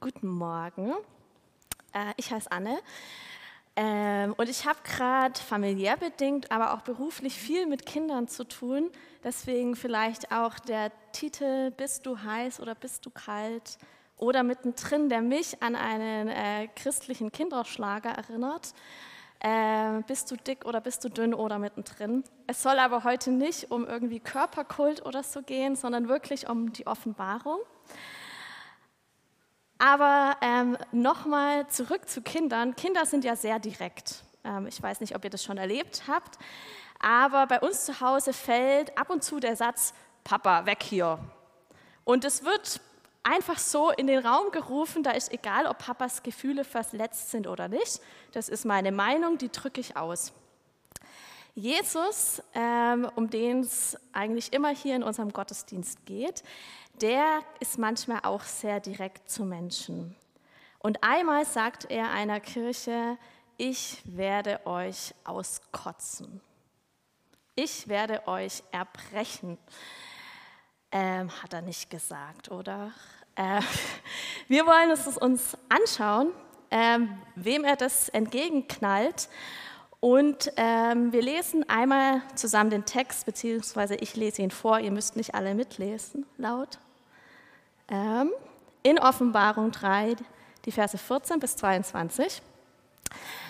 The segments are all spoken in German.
Guten Morgen. Äh, ich heiße Anne ähm, und ich habe gerade familiär bedingt, aber auch beruflich viel mit Kindern zu tun. Deswegen vielleicht auch der Titel Bist du heiß oder bist du kalt? Oder mittendrin, der mich an einen äh, christlichen Kinderschlager erinnert. Äh, bist du dick oder bist du dünn oder mittendrin? Es soll aber heute nicht um irgendwie Körperkult oder so gehen, sondern wirklich um die Offenbarung. Aber ähm, nochmal zurück zu Kindern. Kinder sind ja sehr direkt. Ähm, ich weiß nicht, ob ihr das schon erlebt habt, aber bei uns zu Hause fällt ab und zu der Satz, Papa, weg hier. Und es wird einfach so in den Raum gerufen, da ist egal, ob Papas Gefühle verletzt sind oder nicht. Das ist meine Meinung, die drücke ich aus. Jesus, ähm, um den es eigentlich immer hier in unserem Gottesdienst geht, der ist manchmal auch sehr direkt zu Menschen. Und einmal sagt er einer Kirche, ich werde euch auskotzen. Ich werde euch erbrechen. Ähm, hat er nicht gesagt, oder? Äh, wir wollen es uns anschauen, ähm, wem er das entgegenknallt. Und ähm, wir lesen einmal zusammen den Text, beziehungsweise ich lese ihn vor, ihr müsst nicht alle mitlesen, laut. Ähm, in Offenbarung 3, die Verse 14 bis 22.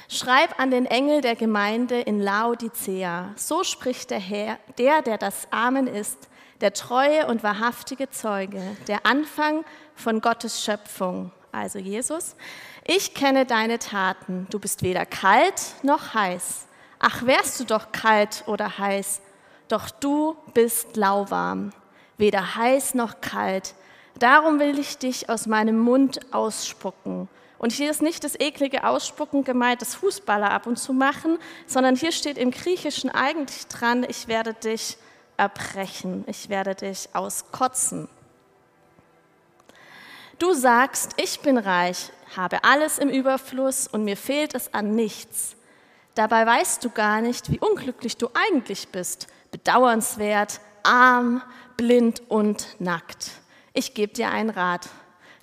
Schreib an den Engel der Gemeinde in Laodicea, so spricht der Herr, der, der das Amen ist, der treue und wahrhaftige Zeuge, der Anfang von Gottes Schöpfung, also Jesus. Ich kenne deine Taten, du bist weder kalt noch heiß. Ach, wärst du doch kalt oder heiß, doch du bist lauwarm, weder heiß noch kalt. Darum will ich dich aus meinem Mund ausspucken. Und hier ist nicht das eklige Ausspucken gemeint, das Fußballer ab und zu machen, sondern hier steht im Griechischen eigentlich dran, ich werde dich erbrechen, ich werde dich auskotzen. Du sagst, ich bin reich, habe alles im Überfluss und mir fehlt es an nichts. Dabei weißt du gar nicht, wie unglücklich du eigentlich bist, bedauernswert, arm, blind und nackt. Ich gebe dir einen Rat.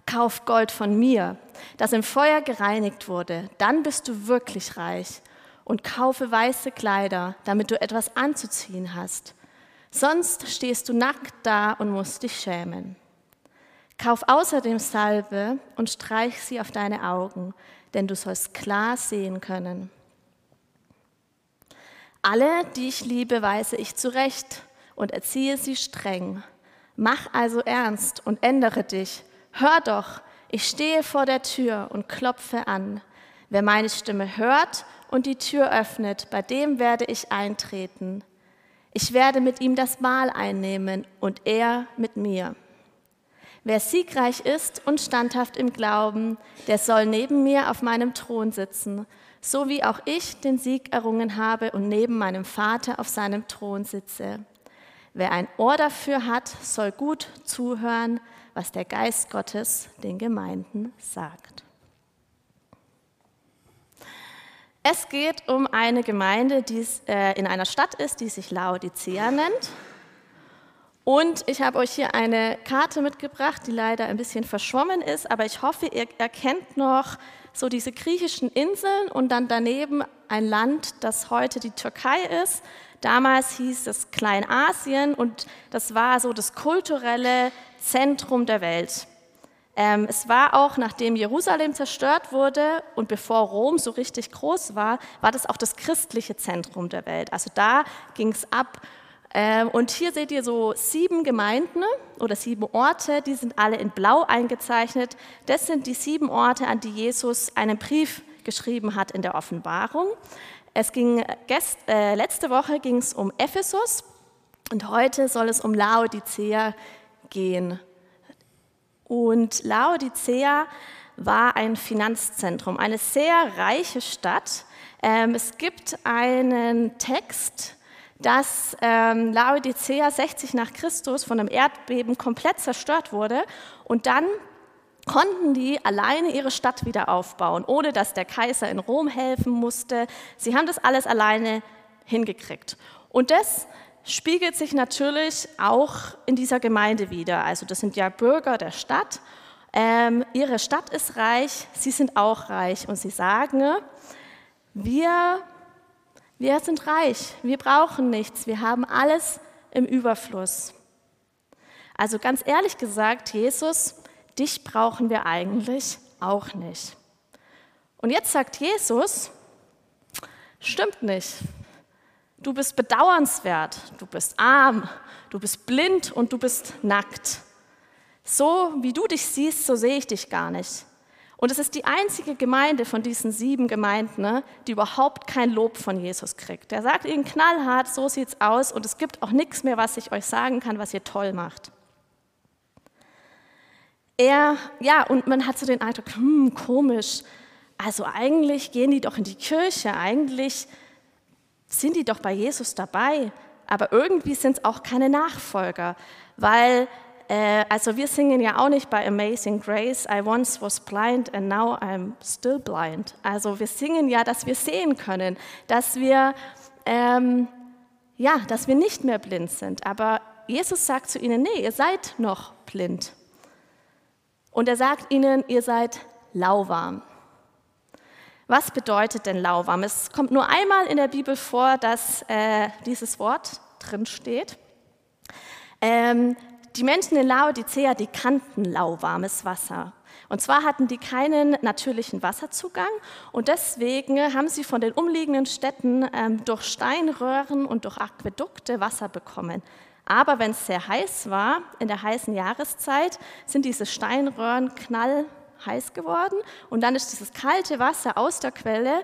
Kauf Gold von mir, das im Feuer gereinigt wurde, dann bist du wirklich reich. Und kaufe weiße Kleider, damit du etwas anzuziehen hast. Sonst stehst du nackt da und musst dich schämen. Kauf außerdem Salbe und streich sie auf deine Augen, denn du sollst klar sehen können. Alle, die ich liebe, weise ich zurecht und erziehe sie streng. Mach also ernst und ändere dich Hör doch, ich stehe vor der Tür und klopfe an. Wer meine Stimme hört und die Tür öffnet, bei dem werde ich eintreten. Ich werde mit ihm das Mahl einnehmen und er mit mir. Wer siegreich ist und standhaft im Glauben, der soll neben mir auf meinem Thron sitzen, so wie auch ich den Sieg errungen habe und neben meinem Vater auf seinem Thron sitze. Wer ein Ohr dafür hat, soll gut zuhören, was der Geist Gottes den Gemeinden sagt. Es geht um eine Gemeinde, die äh, in einer Stadt ist, die sich Laodicea nennt. Und ich habe euch hier eine Karte mitgebracht, die leider ein bisschen verschwommen ist, aber ich hoffe, ihr erkennt noch so diese griechischen Inseln und dann daneben ein Land, das heute die Türkei ist. Damals hieß es Kleinasien und das war so das kulturelle Zentrum der Welt. Ähm, es war auch, nachdem Jerusalem zerstört wurde und bevor Rom so richtig groß war, war das auch das christliche Zentrum der Welt. Also da ging es ab. Ähm, und hier seht ihr so sieben Gemeinden oder sieben Orte, die sind alle in Blau eingezeichnet. Das sind die sieben Orte, an die Jesus einen Brief geschrieben hat in der Offenbarung. Es ging gest, äh, letzte Woche ging es um Ephesus und heute soll es um Laodicea gehen. Und Laodicea war ein Finanzzentrum, eine sehr reiche Stadt. Ähm, es gibt einen Text, dass ähm, Laodicea 60 nach Christus von einem Erdbeben komplett zerstört wurde und dann konnten die alleine ihre Stadt wieder aufbauen, ohne dass der Kaiser in Rom helfen musste. Sie haben das alles alleine hingekriegt. Und das spiegelt sich natürlich auch in dieser Gemeinde wieder. Also das sind ja Bürger der Stadt. ähm, ihre Stadt ist reich, sie sind auch reich. Und sie sagen, wir, wir sind reich, wir brauchen nichts, wir haben alles im Überfluss. Also ganz ehrlich gesagt, Jesus, dich brauchen wir eigentlich auch nicht. Und jetzt sagt Jesus, stimmt nicht. Du bist bedauernswert, du bist arm, du bist blind und du bist nackt. So wie du dich siehst, so sehe ich dich gar nicht. Und es ist die einzige Gemeinde von diesen sieben Gemeinden, ne, die überhaupt kein Lob von Jesus kriegt. Der sagt ihnen knallhart, so sieht's aus und es gibt auch nichts mehr, was ich euch sagen kann, was ihr toll macht. Er, ja, und man hat so den Eindruck, hm, komisch. Also eigentlich gehen die doch in die Kirche, eigentlich sind die doch bei Jesus dabei, aber irgendwie sind es auch keine Nachfolger, weil äh, also wir singen ja auch nicht bei Amazing Grace, I once was blind and now I'm still blind. Also wir singen ja, dass wir sehen können, dass wir, ähm, ja, dass wir nicht mehr blind sind. Aber Jesus sagt zu ihnen, nee, ihr seid noch blind. Und er sagt ihnen, ihr seid lauwarm. Was bedeutet denn lauwarm? Es kommt nur einmal in der Bibel vor, dass äh, dieses Wort drin steht. Ähm, die Menschen in Laodicea, die kannten lauwarmes Wasser. Und zwar hatten die keinen natürlichen Wasserzugang und deswegen haben sie von den umliegenden Städten ähm, durch Steinröhren und durch Aquädukte Wasser bekommen. Aber wenn es sehr heiß war, in der heißen Jahreszeit, sind diese Steinröhren knallheiß geworden und dann ist dieses kalte Wasser aus der Quelle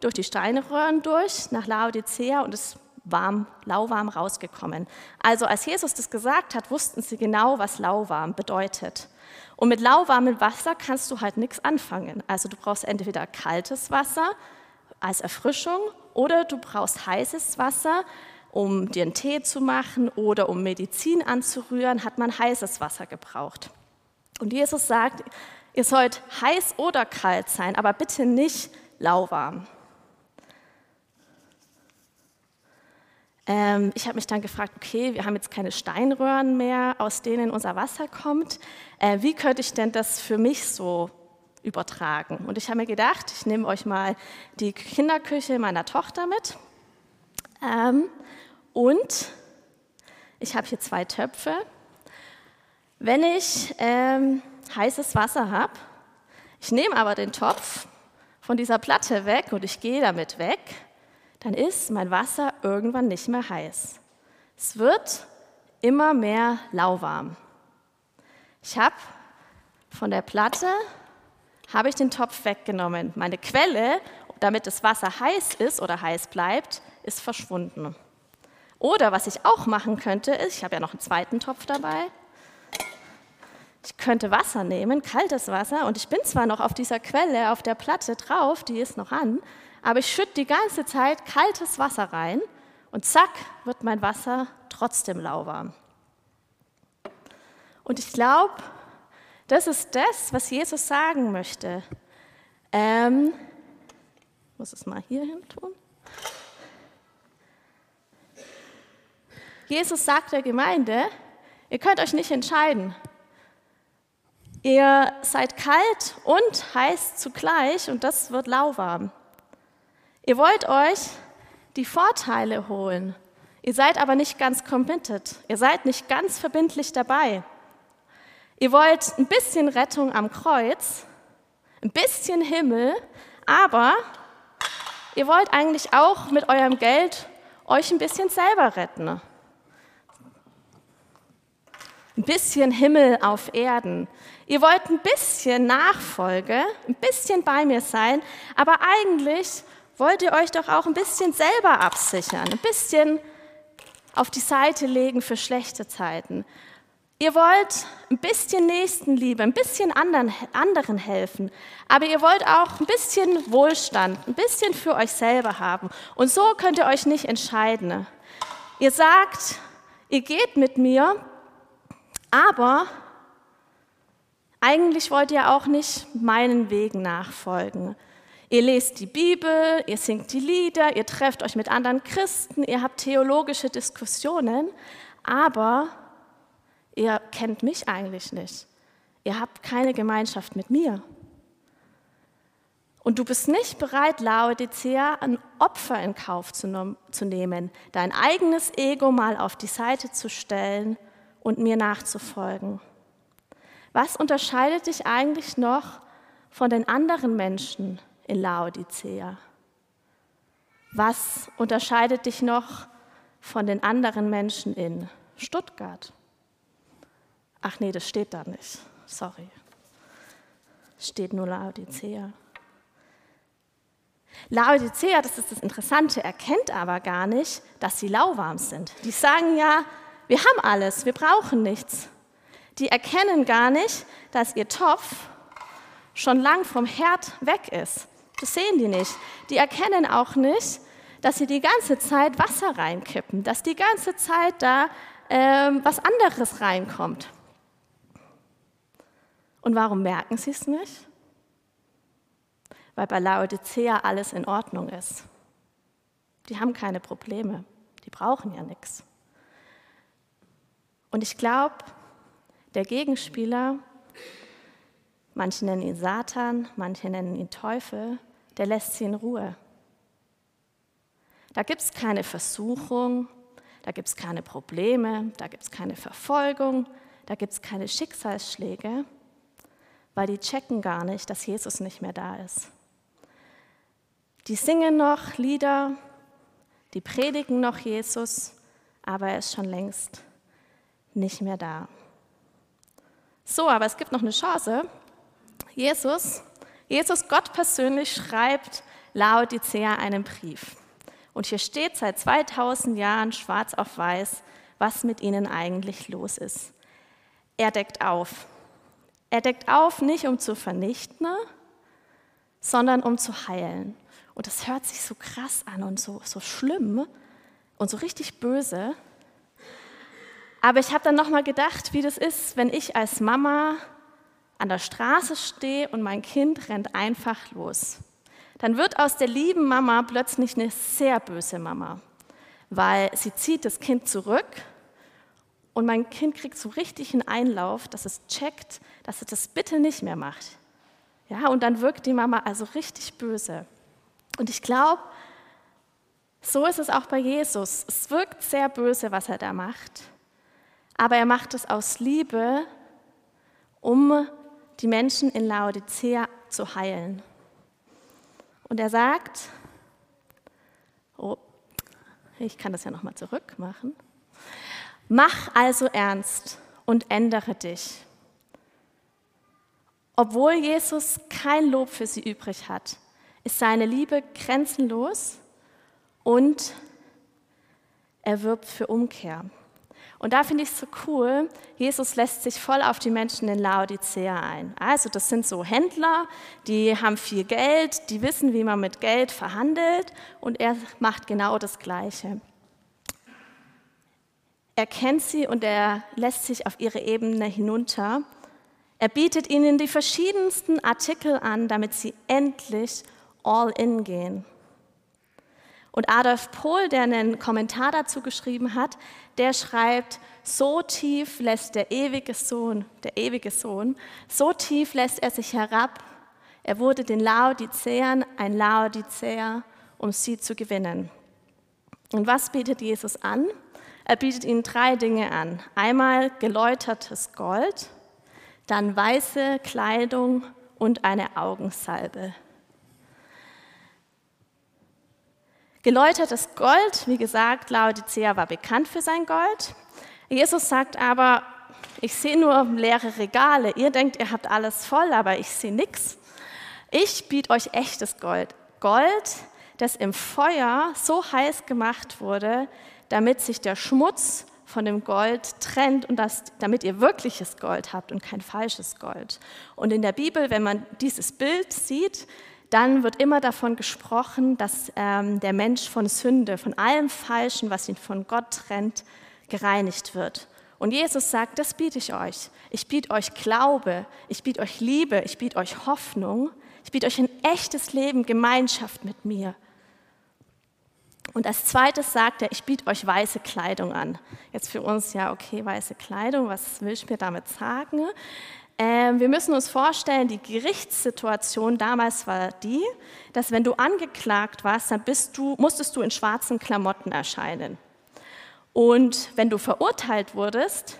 durch die Steinröhren durch nach Laodicea und es warm, lauwarm rausgekommen. Also als Jesus das gesagt hat, wussten sie genau, was lauwarm bedeutet. Und mit lauwarmem Wasser kannst du halt nichts anfangen. Also du brauchst entweder kaltes Wasser als Erfrischung oder du brauchst heißes Wasser, um dir einen Tee zu machen oder um Medizin anzurühren, hat man heißes Wasser gebraucht. Und Jesus sagt, ihr sollt heiß oder kalt sein, aber bitte nicht lauwarm. Ähm, ich habe mich dann gefragt, okay, wir haben jetzt keine Steinröhren mehr, aus denen unser Wasser kommt. Äh, wie könnte ich denn das für mich so übertragen? Und ich habe mir gedacht, ich nehme euch mal die Kinderküche meiner Tochter mit. Ähm, und ich habe hier zwei Töpfe. Wenn ich ähm, heißes Wasser habe, ich nehme aber den Topf von dieser Platte weg und ich gehe damit weg dann ist mein Wasser irgendwann nicht mehr heiß. Es wird immer mehr lauwarm. Ich habe von der Platte habe ich den Topf weggenommen. Meine Quelle, damit das Wasser heiß ist oder heiß bleibt, ist verschwunden. Oder was ich auch machen könnte, ist, ich habe ja noch einen zweiten Topf dabei. Ich könnte Wasser nehmen, kaltes Wasser, und ich bin zwar noch auf dieser Quelle, auf der Platte drauf, die ist noch an, aber ich schütte die ganze Zeit kaltes Wasser rein und zack wird mein Wasser trotzdem lauwarm. Und ich glaube, das ist das, was Jesus sagen möchte. Ähm, ich muss es mal hier hin tun. Jesus sagt der Gemeinde, ihr könnt euch nicht entscheiden. Ihr seid kalt und heiß zugleich und das wird lauwarm. Ihr wollt euch die Vorteile holen. Ihr seid aber nicht ganz committed. Ihr seid nicht ganz verbindlich dabei. Ihr wollt ein bisschen Rettung am Kreuz, ein bisschen Himmel, aber ihr wollt eigentlich auch mit eurem Geld euch ein bisschen selber retten. Ein bisschen Himmel auf Erden. Ihr wollt ein bisschen Nachfolge, ein bisschen bei mir sein, aber eigentlich wollt ihr euch doch auch ein bisschen selber absichern, ein bisschen auf die Seite legen für schlechte Zeiten. Ihr wollt ein bisschen Nächstenliebe, ein bisschen anderen, anderen helfen, aber ihr wollt auch ein bisschen Wohlstand, ein bisschen für euch selber haben. Und so könnt ihr euch nicht entscheiden. Ihr sagt, ihr geht mit mir, aber eigentlich wollt ihr auch nicht meinen Wegen nachfolgen. Ihr lest die Bibel, ihr singt die Lieder, ihr trefft euch mit anderen Christen, ihr habt theologische Diskussionen, aber ihr kennt mich eigentlich nicht. ihr habt keine Gemeinschaft mit mir. Und du bist nicht bereit, Laodicea, ein Opfer in Kauf zu, zu nehmen, dein eigenes Ego mal auf die Seite zu stellen und mir nachzufolgen. Was unterscheidet dich eigentlich noch von den anderen Menschen in Laodicea? Was unterscheidet dich noch von den anderen Menschen in Stuttgart? Ach nee, das steht da nicht. Sorry. Steht nur Laodicea. Laodicea, das ist das Interessante, erkennt aber gar nicht, dass sie lauwarm sind. Die sagen ja, wir haben alles, wir brauchen nichts. Die erkennen gar nicht, dass ihr Topf schon lang vom Herd weg ist. Das sehen die nicht. Die erkennen auch nicht, dass sie die ganze Zeit Wasser reinkippen, dass die ganze Zeit da äh, was anderes reinkommt. Und warum merken sie es nicht? Weil bei Laodicea alles in Ordnung ist. Die haben keine Probleme, die brauchen ja nichts. Und ich glaube, der Gegenspieler, manche nennen ihn Satan, manche nennen ihn Teufel, der lässt sie in Ruhe. Da gibt es keine Versuchung, da gibt es keine Probleme, da gibt es keine Verfolgung, da gibt es keine Schicksalsschläge, weil die checken gar nicht, dass Jesus nicht mehr da ist. Die singen noch Lieder, die predigen noch Jesus, aber er ist schon längst nicht mehr da. So, aber es gibt noch eine Chance. Jesus, Jesus Gott persönlich schreibt Laodicea einen Brief. Und hier steht seit 2000 Jahren schwarz auf weiß, was mit ihnen eigentlich los ist. Er deckt auf. Er deckt auf nicht um zu vernichten, sondern um zu heilen. Und das hört sich so krass an und so, so schlimm und so richtig böse. Aber ich habe dann nochmal gedacht, wie das ist, wenn ich als Mama an der Straße stehe und mein Kind rennt einfach los dann wird aus der lieben Mama plötzlich eine sehr böse Mama, weil sie zieht das Kind zurück und mein Kind kriegt so richtig einen Einlauf, dass es checkt, dass es das bitte nicht mehr macht. Ja, und dann wirkt die Mama also richtig böse. Und ich glaube, so ist es auch bei Jesus. Es wirkt sehr böse, was er da macht, aber er macht es aus Liebe, um die Menschen in Laodicea zu heilen. Und er sagt, oh, ich kann das ja nochmal zurück machen. Mach also ernst und ändere dich. Obwohl Jesus kein Lob für sie übrig hat, ist seine Liebe grenzenlos und er wirbt für Umkehr. Und da finde ich es so cool, Jesus lässt sich voll auf die Menschen in Laodicea ein. Also das sind so Händler, die haben viel Geld, die wissen, wie man mit Geld verhandelt und er macht genau das Gleiche. Er kennt sie und er lässt sich auf ihre Ebene hinunter. Er bietet ihnen die verschiedensten Artikel an, damit sie endlich all in gehen. Und Adolf Pohl, der einen Kommentar dazu geschrieben hat, der schreibt, so tief lässt der ewige Sohn, der ewige Sohn, so tief lässt er sich herab, er wurde den Laodicäern ein Laodicäer, um sie zu gewinnen. Und was bietet Jesus an? Er bietet ihnen drei Dinge an. Einmal geläutertes Gold, dann weiße Kleidung und eine Augensalbe. Geläutertes Gold, wie gesagt, Laodicea war bekannt für sein Gold. Jesus sagt aber, ich sehe nur leere Regale. Ihr denkt, ihr habt alles voll, aber ich sehe nichts. Ich biete euch echtes Gold. Gold, das im Feuer so heiß gemacht wurde, damit sich der Schmutz von dem Gold trennt und das, damit ihr wirkliches Gold habt und kein falsches Gold. Und in der Bibel, wenn man dieses Bild sieht, dann wird immer davon gesprochen, dass ähm, der Mensch von Sünde, von allem Falschen, was ihn von Gott trennt, gereinigt wird. Und Jesus sagt, das biete ich euch. Ich biete euch Glaube, ich biete euch Liebe, ich biete euch Hoffnung, ich biete euch ein echtes Leben, Gemeinschaft mit mir. Und als zweites sagt er, ich biete euch weiße Kleidung an. Jetzt für uns, ja, okay, weiße Kleidung, was will ich mir damit sagen? Ähm, wir müssen uns vorstellen, die Gerichtssituation damals war die, dass wenn du angeklagt warst, dann du, musstest du in schwarzen Klamotten erscheinen. Und wenn du verurteilt wurdest,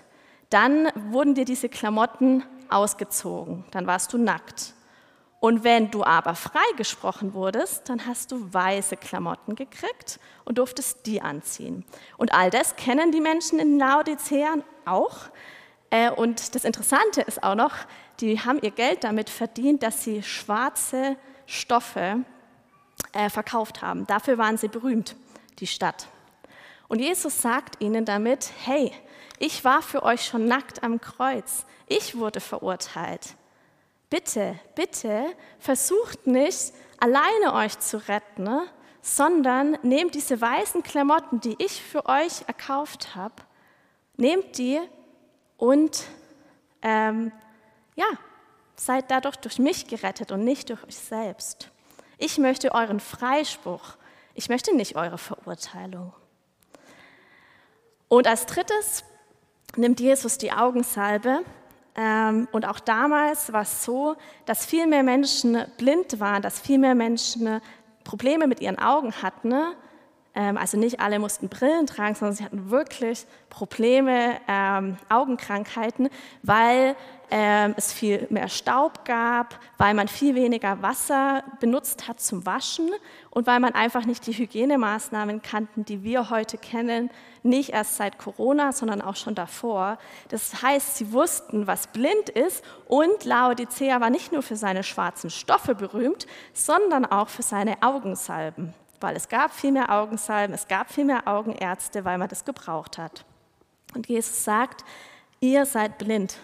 dann wurden dir diese Klamotten ausgezogen, dann warst du nackt. Und wenn du aber freigesprochen wurdest, dann hast du weiße Klamotten gekriegt und durftest die anziehen. Und all das kennen die Menschen in Laodicea auch. Äh, und das Interessante ist auch noch, die haben ihr Geld damit verdient, dass sie schwarze Stoffe äh, verkauft haben. Dafür waren sie berühmt, die Stadt. Und Jesus sagt ihnen damit, hey, ich war für euch schon nackt am Kreuz. Ich wurde verurteilt. Bitte, bitte versucht nicht alleine euch zu retten, ne? sondern nehmt diese weißen Klamotten, die ich für euch erkauft habe, nehmt die und ähm, ja, seid dadurch durch mich gerettet und nicht durch euch selbst. Ich möchte euren Freispruch, ich möchte nicht eure Verurteilung. Und als drittes nimmt Jesus die Augensalbe ähm, und auch damals war es so, dass viel mehr Menschen blind waren, dass viel mehr Menschen Probleme mit ihren Augen hatten. Ähm, also nicht alle mussten Brillen tragen, sondern sie hatten wirklich Probleme, ähm, Augenkrankheiten, weil ähm, es viel mehr Staub gab, weil man viel weniger Wasser benutzt hat zum Waschen und weil man einfach nicht die Hygienemaßnahmen kannten, die wir heute kennen, nicht erst seit Corona, sondern auch schon davor. Das heißt, sie wussten, was blind ist und Laodicea war nicht nur für seine schwarzen Stoffe berühmt, sondern auch für seine Augensalben, weil es gab viel mehr Augensalben, es gab viel mehr Augenärzte, weil man das gebraucht hat. Und Jesus sagt, ihr seid blind.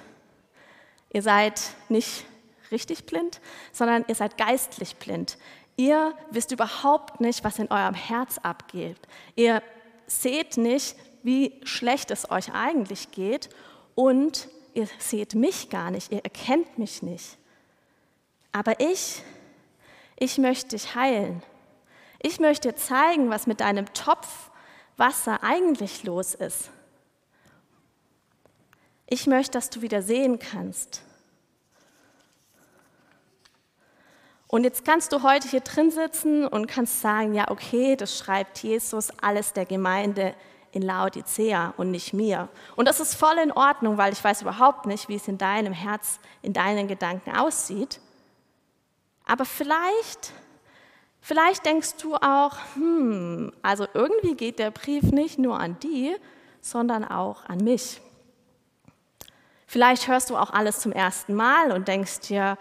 Ihr seid nicht richtig blind, sondern ihr seid geistlich blind. Ihr wisst überhaupt nicht, was in eurem Herz abgeht. Ihr seht nicht, wie schlecht es euch eigentlich geht und ihr seht mich gar nicht, ihr erkennt mich nicht. Aber ich, ich möchte dich heilen. Ich möchte dir zeigen, was mit deinem Topf Wasser eigentlich los ist. Ich möchte, dass du wieder sehen kannst. Und jetzt kannst du heute hier drin sitzen und kannst sagen, ja, okay, das schreibt Jesus alles der Gemeinde in Laodicea und nicht mir. Und das ist voll in Ordnung, weil ich weiß überhaupt nicht, wie es in deinem Herz, in deinen Gedanken aussieht. Aber vielleicht, vielleicht denkst du auch, hm, also irgendwie geht der Brief nicht nur an die, sondern auch an mich. Vielleicht hörst du auch alles zum ersten Mal und denkst dir,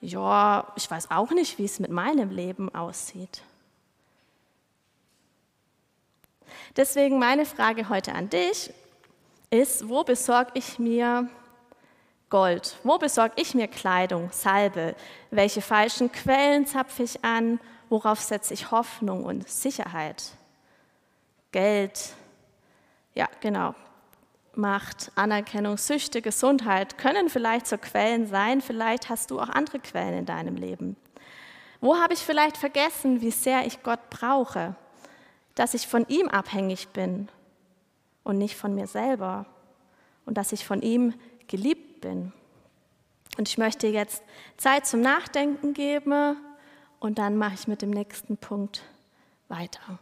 ja, ich weiß auch nicht, wie es mit meinem Leben aussieht. Deswegen meine Frage heute an dich ist, wo besorge ich mir Gold? Wo besorge ich mir Kleidung, Salbe? Welche falschen Quellen zapfe ich an? Worauf setze ich Hoffnung und Sicherheit? Geld, ja genau, Macht, Anerkennung, Süchte, Gesundheit können vielleicht so Quellen sein. Vielleicht hast du auch andere Quellen in deinem Leben. Wo habe ich vielleicht vergessen, wie sehr ich Gott brauche? Dass ich von ihm abhängig bin und nicht von mir selber. Und dass ich von ihm geliebt bin. Und ich möchte jetzt Zeit zum Nachdenken geben und dann mache ich mit dem nächsten Punkt weiter.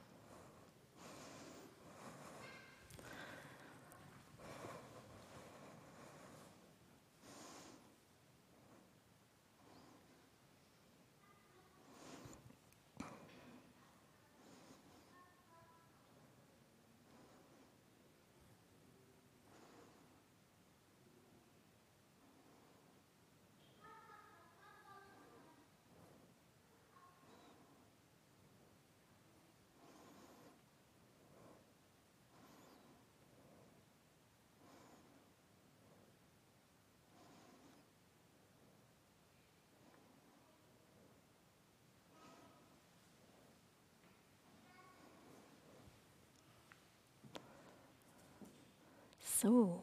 So,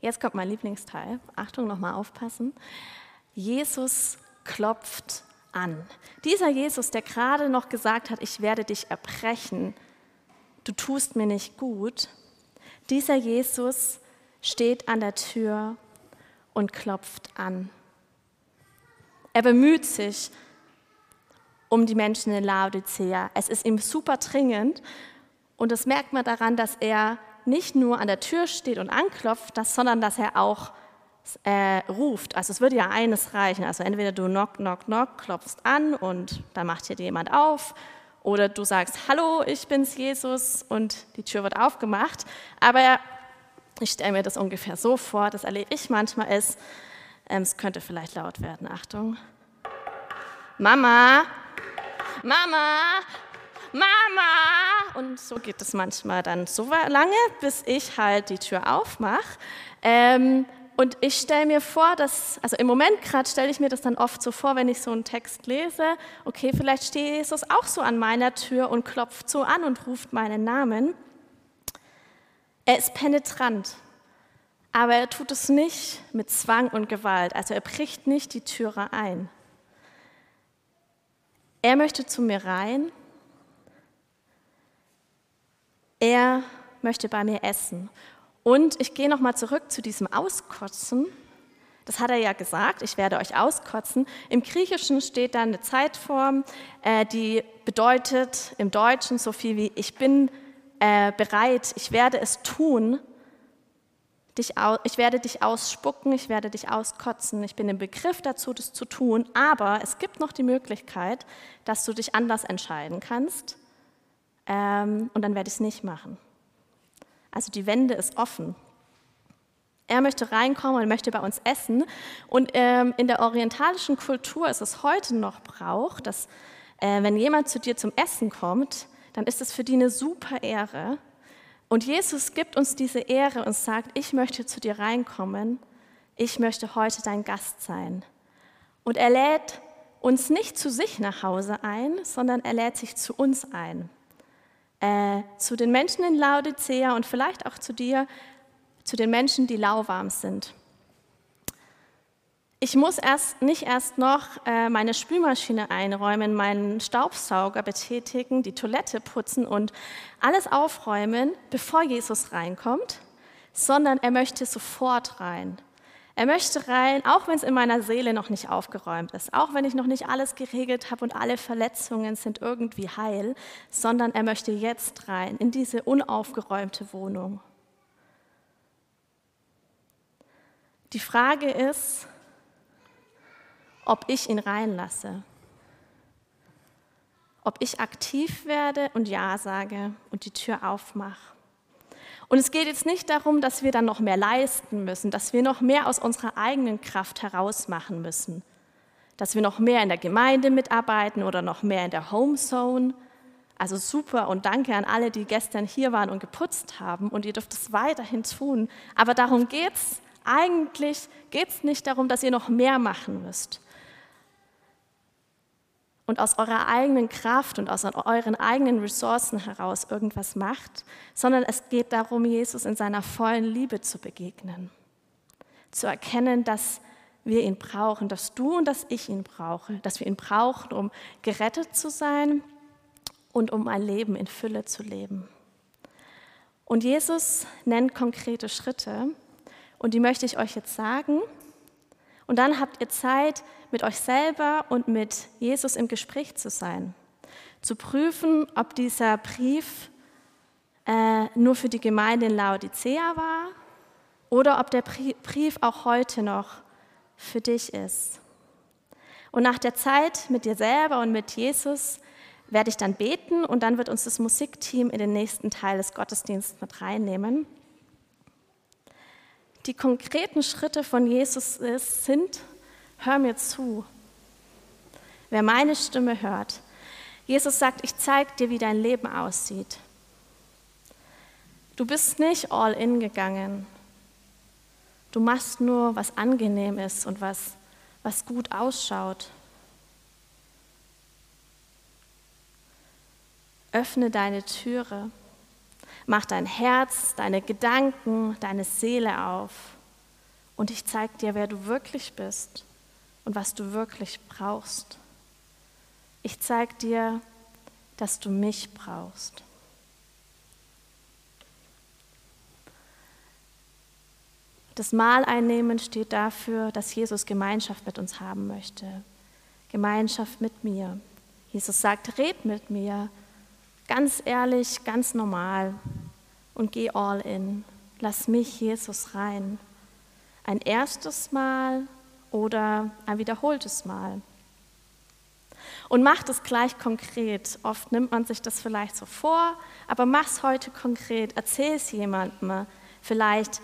jetzt kommt mein Lieblingsteil. Achtung, nochmal aufpassen. Jesus klopft an. Dieser Jesus, der gerade noch gesagt hat, ich werde dich erbrechen, du tust mir nicht gut, dieser Jesus steht an der Tür und klopft an. Er bemüht sich um die Menschen in Laodicea. Es ist ihm super dringend und das merkt man daran, dass er nicht nur an der Tür steht und anklopft, sondern dass er auch äh, ruft. Also es würde ja eines reichen. Also entweder du knock, knock, knock, klopfst an und dann macht hier jemand auf. Oder du sagst, hallo, ich bin's Jesus und die Tür wird aufgemacht. Aber ich stelle mir das ungefähr so vor, das erlebe ich manchmal, ist, ähm, es könnte vielleicht laut werden, Achtung. Mama, Mama, Mama. Und so geht es manchmal dann so lange, bis ich halt die Tür aufmache. Ähm, und ich stelle mir vor, dass, also im Moment gerade stelle ich mir das dann oft so vor, wenn ich so einen Text lese, okay, vielleicht steht Jesus auch so an meiner Tür und klopft so an und ruft meinen Namen. Er ist penetrant, aber er tut es nicht mit Zwang und Gewalt, also er bricht nicht die Türe ein. Er möchte zu mir rein, er möchte bei mir essen und ich gehe nochmal zurück zu diesem Auskotzen. Das hat er ja gesagt, ich werde euch auskotzen. Im Griechischen steht da eine Zeitform, äh, die bedeutet im Deutschen so viel wie ich bin äh, bereit, ich werde es tun, ich werde dich ausspucken, ich werde dich auskotzen. Ich bin im Begriff dazu, das zu tun, aber es gibt noch die Möglichkeit, dass du dich anders entscheiden kannst ähm, und dann werde ich es nicht machen. Also die Wende ist offen. Er möchte reinkommen und möchte bei uns essen. Und ähm, in der orientalischen Kultur ist es heute noch Brauch, dass äh, wenn jemand zu dir zum Essen kommt, dann ist es für die eine super Ehre. Und Jesus gibt uns diese Ehre und sagt, ich möchte zu dir reinkommen, ich möchte heute dein Gast sein. Und er lädt uns nicht zu sich nach Hause ein, sondern er lädt sich zu uns ein äh, zu den Menschen in Laodicea und vielleicht auch zu dir, zu den Menschen, die lauwarm sind. Ich muss erst, nicht erst noch äh, meine Spülmaschine einräumen, meinen Staubsauger betätigen, die Toilette putzen und alles aufräumen, bevor Jesus reinkommt, sondern er möchte sofort rein. Er möchte rein, auch wenn es in meiner Seele noch nicht aufgeräumt ist, auch wenn ich noch nicht alles geregelt habe und alle Verletzungen sind irgendwie heil, sondern er möchte jetzt rein in diese unaufgeräumte Wohnung. Die Frage ist, ob ich ihn reinlasse, ob ich aktiv werde und Ja sage und die Tür aufmache. Und es geht jetzt nicht darum, dass wir dann noch mehr leisten müssen, dass wir noch mehr aus unserer eigenen Kraft herausmachen müssen, dass wir noch mehr in der Gemeinde mitarbeiten oder noch mehr in der Homezone. Also super und danke an alle, die gestern hier waren und geputzt haben und ihr dürft es weiterhin tun. Aber darum geht es eigentlich, geht es nicht darum, dass ihr noch mehr machen müsst, und aus eurer eigenen Kraft und aus euren eigenen Ressourcen heraus irgendwas macht, sondern es geht darum, Jesus in seiner vollen Liebe zu begegnen. Zu erkennen, dass wir ihn brauchen, dass du und dass ich ihn brauche, dass wir ihn brauchen, um gerettet zu sein und um ein Leben in Fülle zu leben. Und Jesus nennt konkrete Schritte und die möchte ich euch jetzt sagen. Und dann habt ihr Zeit, mit euch selber und mit Jesus im Gespräch zu sein. Zu prüfen, ob dieser Brief äh, nur für die Gemeinde in Laodicea war oder ob der Brief auch heute noch für dich ist. Und nach der Zeit mit dir selber und mit Jesus werde ich dann beten und dann wird uns das Musikteam in den nächsten Teil des Gottesdienstes mit reinnehmen. Die konkreten Schritte von Jesus sind, hör mir zu. Wer meine Stimme hört, Jesus sagt, ich zeige dir, wie dein Leben aussieht. Du bist nicht all in gegangen. Du machst nur, was angenehm ist und was, was gut ausschaut. Öffne deine Türe. Mach dein Herz, deine Gedanken, deine Seele auf. Und ich zeige dir, wer du wirklich bist und was du wirklich brauchst. Ich zeige dir, dass du mich brauchst. Das Mahl einnehmen steht dafür, dass Jesus Gemeinschaft mit uns haben möchte. Gemeinschaft mit mir. Jesus sagt, red mit mir, ganz ehrlich, ganz normal und geh all in. Lass mich, Jesus, rein. Ein erstes Mal oder ein wiederholtes Mal. Und mach das gleich konkret. Oft nimmt man sich das vielleicht so vor, aber mach es heute konkret. Erzähl es jemandem, vielleicht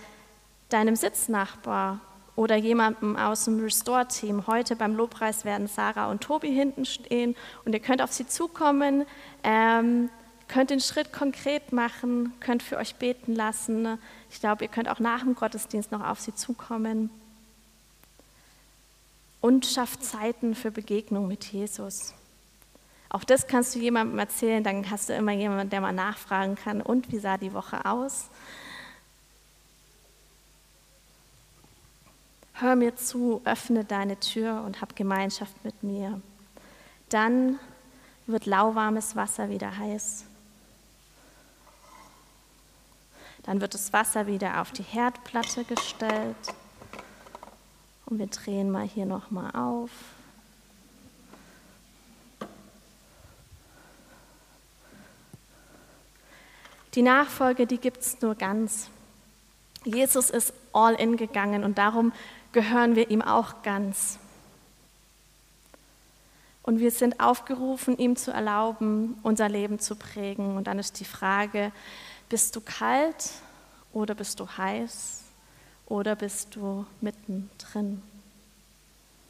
deinem Sitznachbar oder jemandem aus dem Restore-Team. Heute beim Lobpreis werden Sarah und Tobi hinten stehen und ihr könnt auf sie zukommen, ähm, könnt den Schritt konkret machen, könnt für euch beten lassen. Ich glaube, ihr könnt auch nach dem Gottesdienst noch auf sie zukommen. Und schafft Zeiten für Begegnung mit Jesus. Auch das kannst du jemandem erzählen, dann hast du immer jemanden, der mal nachfragen kann, und wie sah die Woche aus? Hör mir zu, öffne deine Tür und hab Gemeinschaft mit mir. Dann wird lauwarmes Wasser wieder heiß. Dann wird das Wasser wieder auf die Herdplatte gestellt. Und wir drehen mal hier nochmal auf. Die Nachfolge, die gibt es nur ganz. Jesus ist all in gegangen und darum gehören wir ihm auch ganz. Und wir sind aufgerufen, ihm zu erlauben, unser Leben zu prägen. Und dann ist die Frage, bist du kalt oder bist du heiß oder bist du mittendrin?